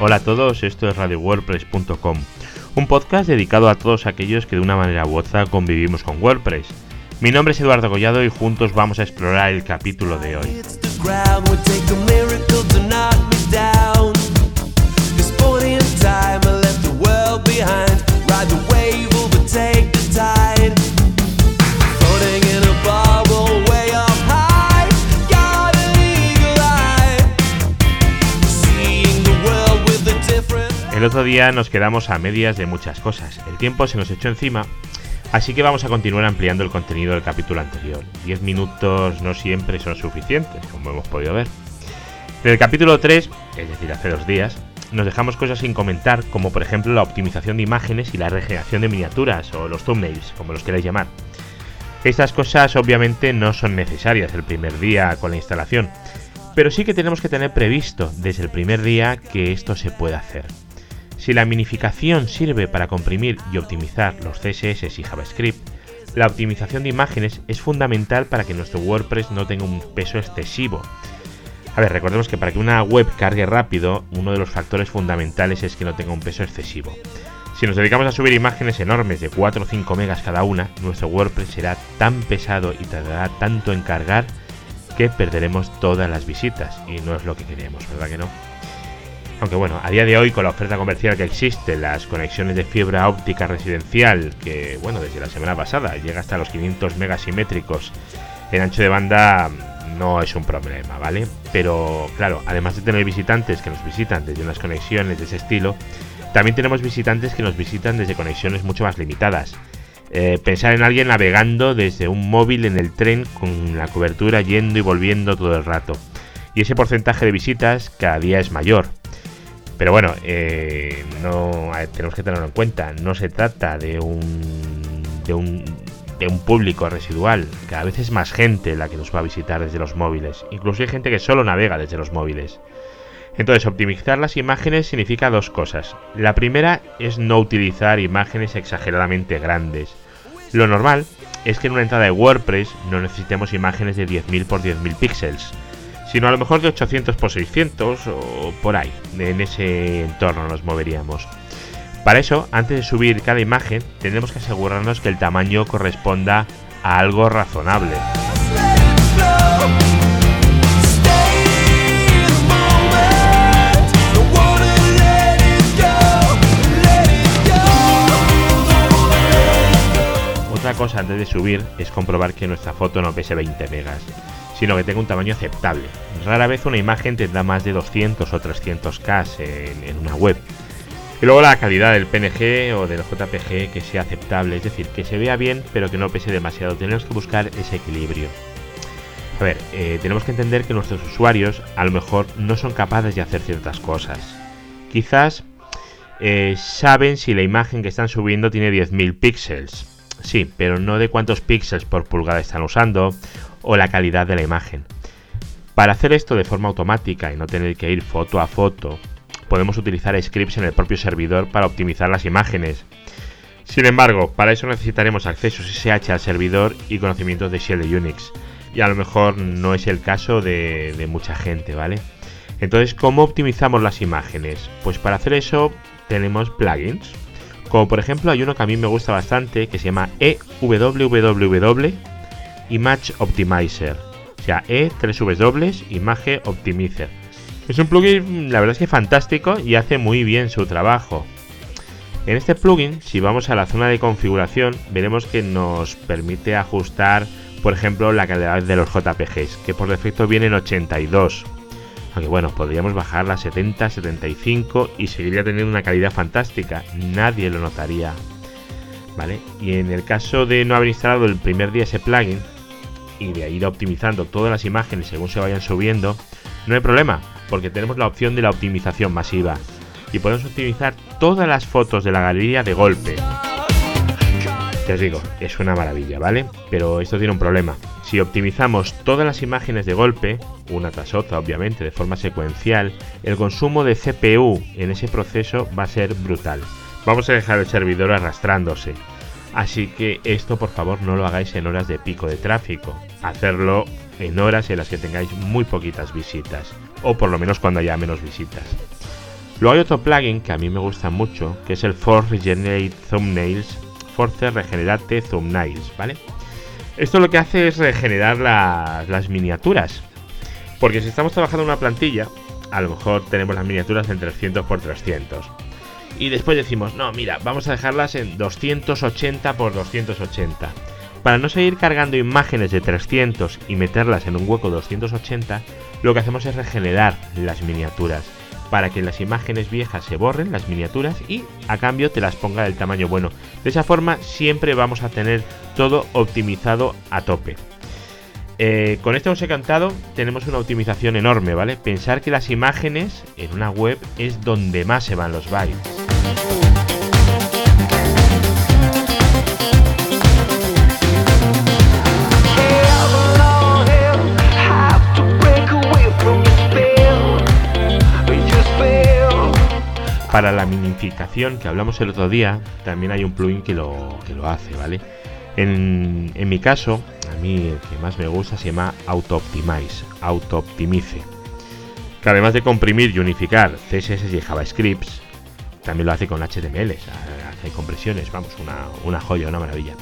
Hola a todos, esto es RadioWordPress.com, un podcast dedicado a todos aquellos que de una manera u otra convivimos con WordPress. Mi nombre es Eduardo Collado y juntos vamos a explorar el capítulo de hoy. El otro día nos quedamos a medias de muchas cosas. El tiempo se nos echó encima, así que vamos a continuar ampliando el contenido del capítulo anterior. Diez minutos no siempre son suficientes, como hemos podido ver. En el capítulo 3, es decir, hace dos días, nos dejamos cosas sin comentar, como por ejemplo la optimización de imágenes y la regeneración de miniaturas, o los thumbnails, como los queráis llamar. Estas cosas obviamente no son necesarias el primer día con la instalación, pero sí que tenemos que tener previsto desde el primer día que esto se puede hacer. Si la minificación sirve para comprimir y optimizar los CSS y JavaScript, la optimización de imágenes es fundamental para que nuestro WordPress no tenga un peso excesivo. A ver, recordemos que para que una web cargue rápido, uno de los factores fundamentales es que no tenga un peso excesivo. Si nos dedicamos a subir imágenes enormes de 4 o 5 megas cada una, nuestro WordPress será tan pesado y tardará tanto en cargar que perderemos todas las visitas y no es lo que queremos, ¿verdad que no? Aunque bueno, a día de hoy con la oferta comercial que existe, las conexiones de fibra óptica residencial, que bueno, desde la semana pasada llega hasta los 500 megasimétricos en ancho de banda, no es un problema, ¿vale? Pero claro, además de tener visitantes que nos visitan desde unas conexiones de ese estilo, también tenemos visitantes que nos visitan desde conexiones mucho más limitadas. Eh, pensar en alguien navegando desde un móvil en el tren con la cobertura yendo y volviendo todo el rato. Y ese porcentaje de visitas cada día es mayor. Pero bueno, eh, no tenemos que tenerlo en cuenta. No se trata de un, de un de un público residual. Cada vez es más gente la que nos va a visitar desde los móviles. Incluso hay gente que solo navega desde los móviles. Entonces, optimizar las imágenes significa dos cosas. La primera es no utilizar imágenes exageradamente grandes. Lo normal es que en una entrada de WordPress no necesitemos imágenes de 10.000 por 10.000 píxeles sino a lo mejor de 800 por 600 o por ahí, en ese entorno nos moveríamos. Para eso, antes de subir cada imagen, tenemos que asegurarnos que el tamaño corresponda a algo razonable. Otra cosa antes de subir es comprobar que nuestra foto no pese 20 megas sino que tenga un tamaño aceptable. Rara vez una imagen tendrá más de 200 o 300K en, una web. Y luego la calidad del PNG o del JPG que sea aceptable, es decir, que se vea bien pero que no pese demasiado. Tenemos que buscar ese equilibrio. A ver, eh, tenemos que entender que nuestros usuarios a lo mejor no son capaces de hacer ciertas cosas. Quizás eh, saben si la imagen que están subiendo tiene 10.000 píxeles. Sí, pero no de cuántos píxeles por pulgada están usando o la calidad de la imagen. Para hacer esto de forma automática y no tener que ir foto a foto, podemos utilizar scripts en el propio servidor para optimizar las imágenes. Sin embargo, para eso necesitaremos acceso SSH al servidor y conocimientos de shell de Unix. Y a lo mejor no es el caso de, de mucha gente, ¿vale? Entonces, ¿cómo optimizamos las imágenes? Pues para hacer eso tenemos plugins. Como por ejemplo hay uno que a mí me gusta bastante que se llama EWWW Image Optimizer. O sea, E, 3 dobles, Image Optimizer. Es un plugin, la verdad es que fantástico y hace muy bien su trabajo. En este plugin, si vamos a la zona de configuración, veremos que nos permite ajustar, por ejemplo, la calidad de los JPGs, que por defecto viene en 82. Aunque bueno, podríamos bajarla a 70, 75 y seguiría teniendo una calidad fantástica. Nadie lo notaría. ¿Vale? Y en el caso de no haber instalado el primer día ese plugin, y de ir optimizando todas las imágenes según se vayan subiendo, no hay problema, porque tenemos la opción de la optimización masiva y podemos optimizar todas las fotos de la galería de golpe. Ya os digo, es una maravilla, ¿vale? Pero esto tiene un problema. Si optimizamos todas las imágenes de golpe, una tras otra obviamente, de forma secuencial, el consumo de CPU en ese proceso va a ser brutal. Vamos a dejar el servidor arrastrándose Así que esto por favor no lo hagáis en horas de pico de tráfico. Hacerlo en horas en las que tengáis muy poquitas visitas. O por lo menos cuando haya menos visitas. Luego hay otro plugin que a mí me gusta mucho, que es el Force Regenerate Thumbnails, Force Regenerate Thumbnails, ¿vale? Esto lo que hace es regenerar las miniaturas. Porque si estamos trabajando en una plantilla, a lo mejor tenemos las miniaturas en 300 x 300. Y después decimos, no, mira, vamos a dejarlas en 280 x 280. Para no seguir cargando imágenes de 300 y meterlas en un hueco 280, lo que hacemos es regenerar las miniaturas para que las imágenes viejas se borren, las miniaturas, y a cambio te las ponga del tamaño bueno. De esa forma siempre vamos a tener todo optimizado a tope. Eh, con esto os cantado, tenemos una optimización enorme, ¿vale? Pensar que las imágenes en una web es donde más se van los bytes. Para la minificación que hablamos el otro día, también hay un plugin que lo, que lo hace, ¿vale? En, mi caso, a mí el que más me gusta se llama Auto-Optimize, Auto-Optimice. Que además de comprimir y unificar CSS y JavaScripts, también lo hace con HTML, hace compresiones, vamos, una, una joya, una maravilla.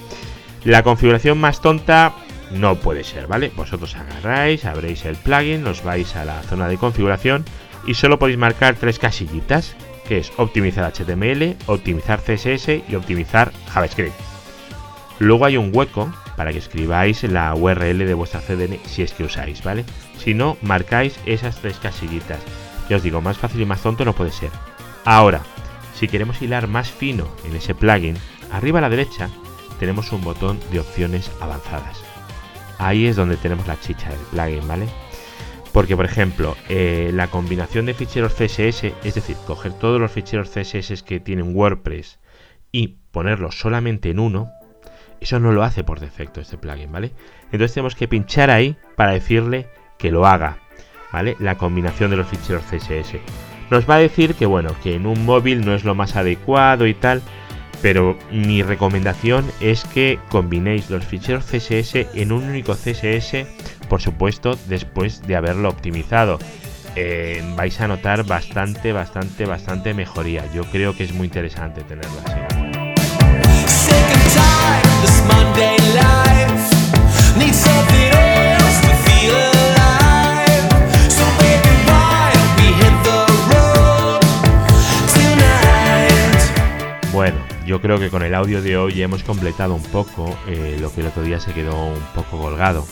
La configuración más tonta no puede ser, ¿vale? Vosotros agarráis, abréis el plugin, os vais a la zona de configuración y solo podéis marcar tres casillitas que es optimizar HTML, optimizar CSS y optimizar JavaScript. Luego hay un hueco para que escribáis la URL de vuestra CDN si es que usáis, ¿vale? Si no, marcáis esas tres casillitas. Ya os digo, más fácil y más tonto no puede ser. Ahora, si queremos hilar más fino en ese plugin, arriba a la derecha tenemos un botón de opciones avanzadas. Ahí es donde tenemos la chicha del plugin, ¿vale? Porque, por ejemplo, eh, la combinación de ficheros CSS, es decir, coger todos los ficheros CSS que tienen WordPress y ponerlos solamente en uno, eso no lo hace por defecto este plugin, ¿vale? Entonces tenemos que pinchar ahí para decirle que lo haga, ¿vale? La combinación de los ficheros CSS. Nos va a decir que, bueno, que en un móvil no es lo más adecuado y tal, pero mi recomendación es que combinéis los ficheros CSS en un único CSS por supuesto después de haberlo optimizado. Eh, vais a notar bastante, bastante, bastante mejoría. Yo creo que es muy interesante tenerlo así. Yo creo que con el audio de hoy hemos completado un poco eh, lo que el otro día se quedó un poco colgado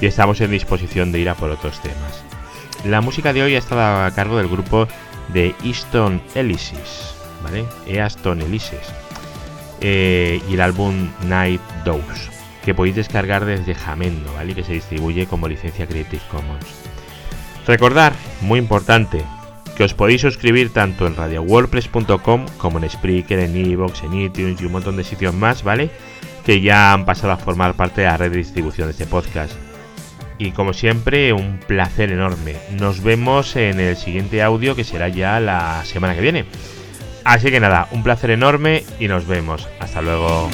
y estamos en disposición de ir a por otros temas. La música de hoy ha estado a cargo del grupo de Easton Elysis, ¿vale? Easton Elysis, eh, y el álbum Night Dose, que podéis descargar desde Jamendo, ¿vale? Que se distribuye como licencia Creative Commons. Recordar, muy importante, que os podéis suscribir tanto en radiowordpress.com como en Spreaker, en Evox, en iTunes y un montón de sitios más, ¿vale? Que ya han pasado a formar parte de la red de distribución de este podcast. Y como siempre, un placer enorme. Nos vemos en el siguiente audio que será ya la semana que viene. Así que nada, un placer enorme y nos vemos. Hasta luego.